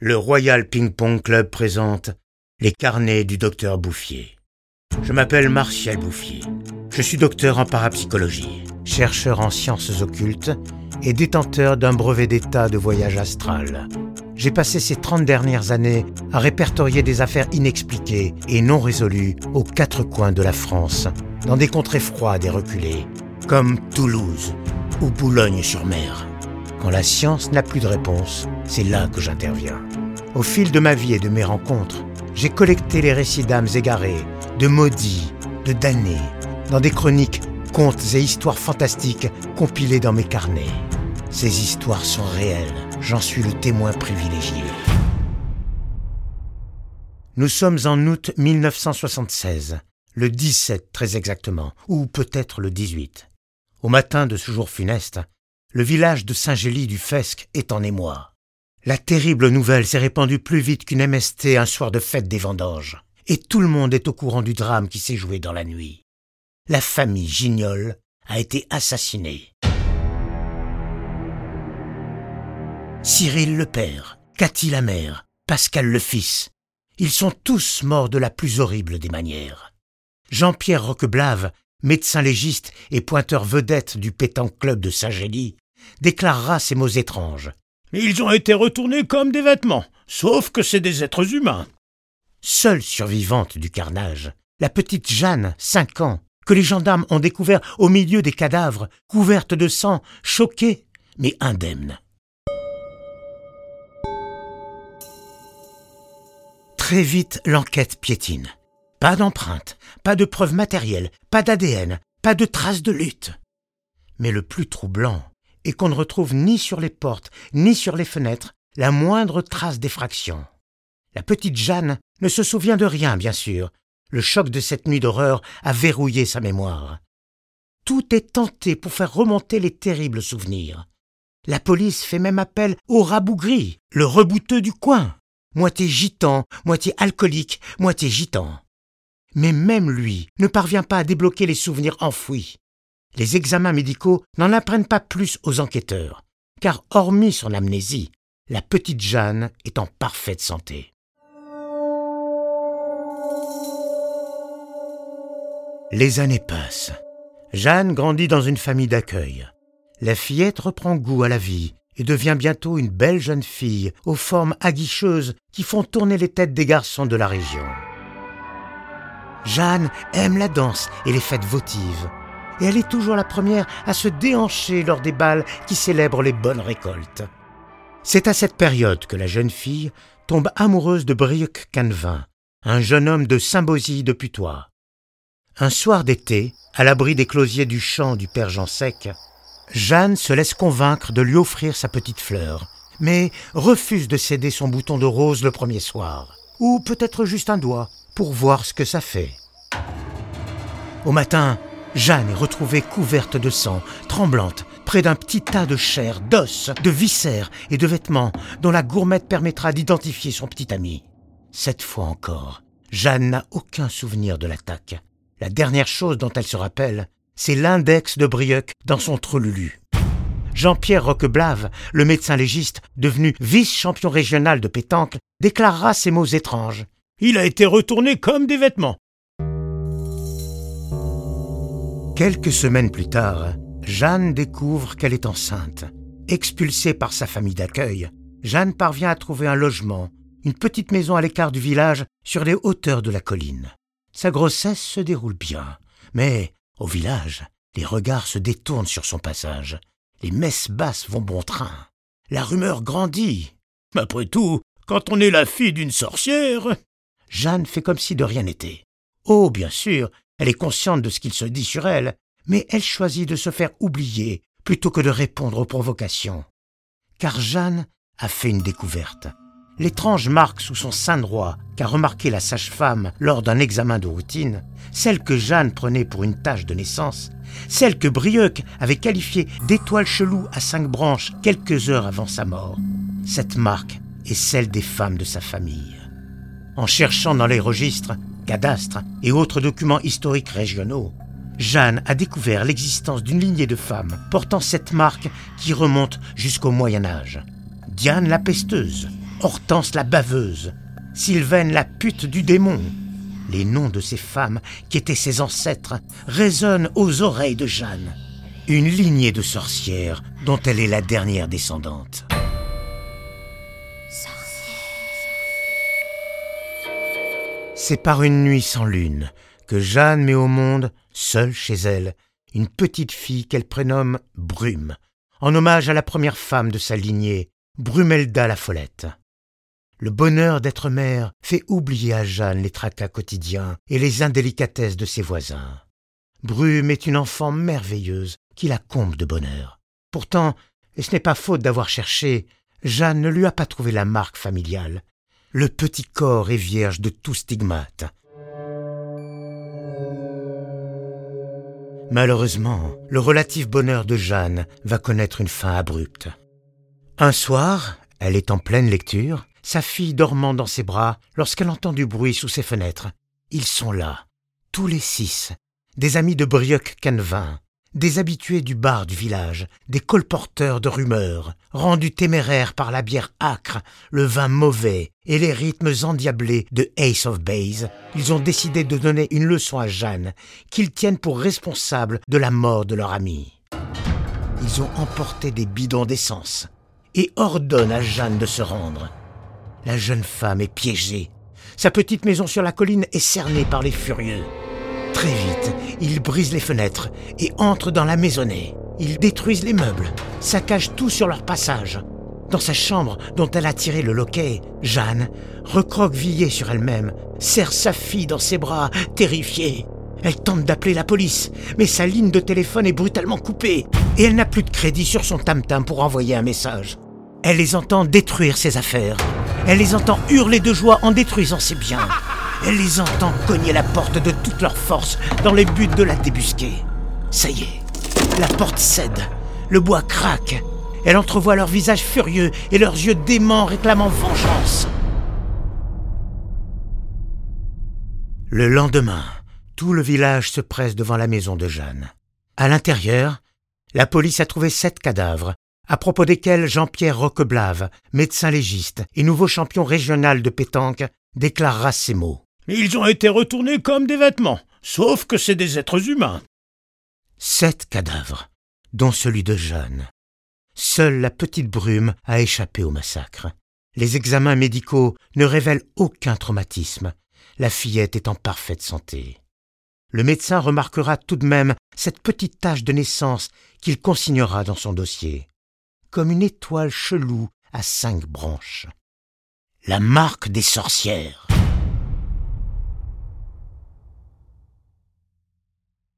le Royal Ping Pong Club présente les carnets du docteur Bouffier. Je m'appelle Martial Bouffier. Je suis docteur en parapsychologie, chercheur en sciences occultes et détenteur d'un brevet d'état de voyage astral. J'ai passé ces 30 dernières années à répertorier des affaires inexpliquées et non résolues aux quatre coins de la France, dans des contrées froides et reculées, comme Toulouse ou Boulogne-sur-Mer. Quand la science n'a plus de réponse, c'est là que j'interviens. Au fil de ma vie et de mes rencontres, j'ai collecté les récits d'âmes égarées, de maudits, de damnés, dans des chroniques, contes et histoires fantastiques compilées dans mes carnets. Ces histoires sont réelles, j'en suis le témoin privilégié. Nous sommes en août 1976, le 17 très exactement, ou peut-être le 18. Au matin de ce jour funeste, le village de Saint-Gély du Fesque est en émoi. La terrible nouvelle s'est répandue plus vite qu'une MST un soir de fête des vendanges, et tout le monde est au courant du drame qui s'est joué dans la nuit. La famille Gignol a été assassinée. Cyril le père, Cathy la mère, Pascal le fils, ils sont tous morts de la plus horrible des manières. Jean-Pierre Roqueblave, médecin légiste et pointeur vedette du pétanque club de Saint-Gély, déclarera ces mots étranges. Ils ont été retournés comme des vêtements, sauf que c'est des êtres humains. Seule survivante du carnage, la petite Jeanne, cinq ans, que les gendarmes ont découvert au milieu des cadavres, couverte de sang, choquée, mais indemne. Très vite, l'enquête piétine. Pas d'empreinte, pas de preuves matérielles, pas d'ADN, pas de traces de lutte. Mais le plus troublant est qu'on ne retrouve ni sur les portes, ni sur les fenêtres, la moindre trace d'effraction. La petite Jeanne ne se souvient de rien, bien sûr. Le choc de cette nuit d'horreur a verrouillé sa mémoire. Tout est tenté pour faire remonter les terribles souvenirs. La police fait même appel au rabougri, le rebouteux du coin moitié gitan, moitié alcoolique, moitié gitan. Mais même lui ne parvient pas à débloquer les souvenirs enfouis. Les examens médicaux n'en apprennent pas plus aux enquêteurs, car hormis son amnésie, la petite Jeanne est en parfaite santé. Les années passent. Jeanne grandit dans une famille d'accueil. La fillette reprend goût à la vie et devient bientôt une belle jeune fille aux formes aguicheuses qui font tourner les têtes des garçons de la région. Jeanne aime la danse et les fêtes votives, et elle est toujours la première à se déhancher lors des bals qui célèbrent les bonnes récoltes. C'est à cette période que la jeune fille tombe amoureuse de Brieuc Canevin, un jeune homme de Saint-Bosy de Putois. Un soir d'été, à l'abri des closiers du champ du père Jean Sec, Jeanne se laisse convaincre de lui offrir sa petite fleur, mais refuse de céder son bouton de rose le premier soir, ou peut-être juste un doigt, pour voir ce que ça fait. Au matin, Jeanne est retrouvée couverte de sang, tremblante, près d'un petit tas de chair, d'os, de viscères et de vêtements dont la gourmette permettra d'identifier son petit ami. Cette fois encore, Jeanne n'a aucun souvenir de l'attaque. La dernière chose dont elle se rappelle, c'est l'index de Brieuc dans son trolulu. Jean-Pierre Roqueblave, le médecin légiste, devenu vice-champion régional de pétanque, déclarera ces mots étranges. Il a été retourné comme des vêtements. Quelques semaines plus tard, Jeanne découvre qu'elle est enceinte. Expulsée par sa famille d'accueil, Jeanne parvient à trouver un logement, une petite maison à l'écart du village, sur les hauteurs de la colline. Sa grossesse se déroule bien, mais au village, les regards se détournent sur son passage. Les messes basses vont bon train. La rumeur grandit. Après tout, quand on est la fille d'une sorcière. Jeanne fait comme si de rien n'était. Oh, bien sûr, elle est consciente de ce qu'il se dit sur elle, mais elle choisit de se faire oublier plutôt que de répondre aux provocations. Car Jeanne a fait une découverte l'étrange marque sous son sein droit qu'a remarqué la sage-femme lors d'un examen de routine, celle que Jeanne prenait pour une tache de naissance, celle que Brieuc avait qualifiée d'étoile chelou à cinq branches quelques heures avant sa mort, cette marque est celle des femmes de sa famille. En cherchant dans les registres, cadastres et autres documents historiques régionaux, Jeanne a découvert l'existence d'une lignée de femmes portant cette marque qui remonte jusqu'au Moyen Âge. Diane la pesteuse, Hortense la baveuse, Sylvaine la pute du démon. Les noms de ces femmes, qui étaient ses ancêtres, résonnent aux oreilles de Jeanne. Une lignée de sorcières dont elle est la dernière descendante. C'est par une nuit sans lune que Jeanne met au monde, seule chez elle, une petite fille qu'elle prénomme Brume, en hommage à la première femme de sa lignée, Brumelda la Follette. Le bonheur d'être mère fait oublier à Jeanne les tracas quotidiens et les indélicatesses de ses voisins. Brume est une enfant merveilleuse qui la comble de bonheur. Pourtant, et ce n'est pas faute d'avoir cherché, Jeanne ne lui a pas trouvé la marque familiale. Le petit corps est vierge de tout stigmate. Malheureusement, le relatif bonheur de Jeanne va connaître une fin abrupte. Un soir, elle est en pleine lecture, sa fille dormant dans ses bras lorsqu'elle entend du bruit sous ses fenêtres. Ils sont là, tous les six, des amis de Brioc Canevin, des habitués du bar du village, des colporteurs de rumeurs, rendus téméraires par la bière âcre, le vin mauvais et les rythmes endiablés de Ace of Base, ils ont décidé de donner une leçon à Jeanne, qu'ils tiennent pour responsable de la mort de leur ami. Ils ont emporté des bidons d'essence et ordonnent à Jeanne de se rendre. La jeune femme est piégée. Sa petite maison sur la colline est cernée par les furieux. Très vite, ils brisent les fenêtres et entrent dans la maisonnée. Ils détruisent les meubles, saccagent tout sur leur passage. Dans sa chambre dont elle a tiré le loquet, Jeanne, recroquevillée sur elle-même, serre sa fille dans ses bras, terrifiée. Elle tente d'appeler la police, mais sa ligne de téléphone est brutalement coupée et elle n'a plus de crédit sur son tam-tam pour envoyer un message. Elle les entend détruire ses affaires. Elle les entend hurler de joie en détruisant ses biens. Elle les entend cogner la porte de toute leur force dans le but de la débusquer. Ça y est, la porte cède, le bois craque. Elle entrevoit leurs visages furieux et leurs yeux déments réclamant vengeance. Le lendemain, tout le village se presse devant la maison de Jeanne. À l'intérieur, la police a trouvé sept cadavres, à propos desquels Jean-Pierre Roqueblave, médecin légiste et nouveau champion régional de pétanque, déclarera ces mots. Ils ont été retournés comme des vêtements, sauf que c'est des êtres humains. Sept cadavres, dont celui de Jeanne. Seule la petite brume a échappé au massacre. Les examens médicaux ne révèlent aucun traumatisme. La fillette est en parfaite santé. Le médecin remarquera tout de même cette petite tache de naissance qu'il consignera dans son dossier, comme une étoile chelou à cinq branches. La marque des sorcières.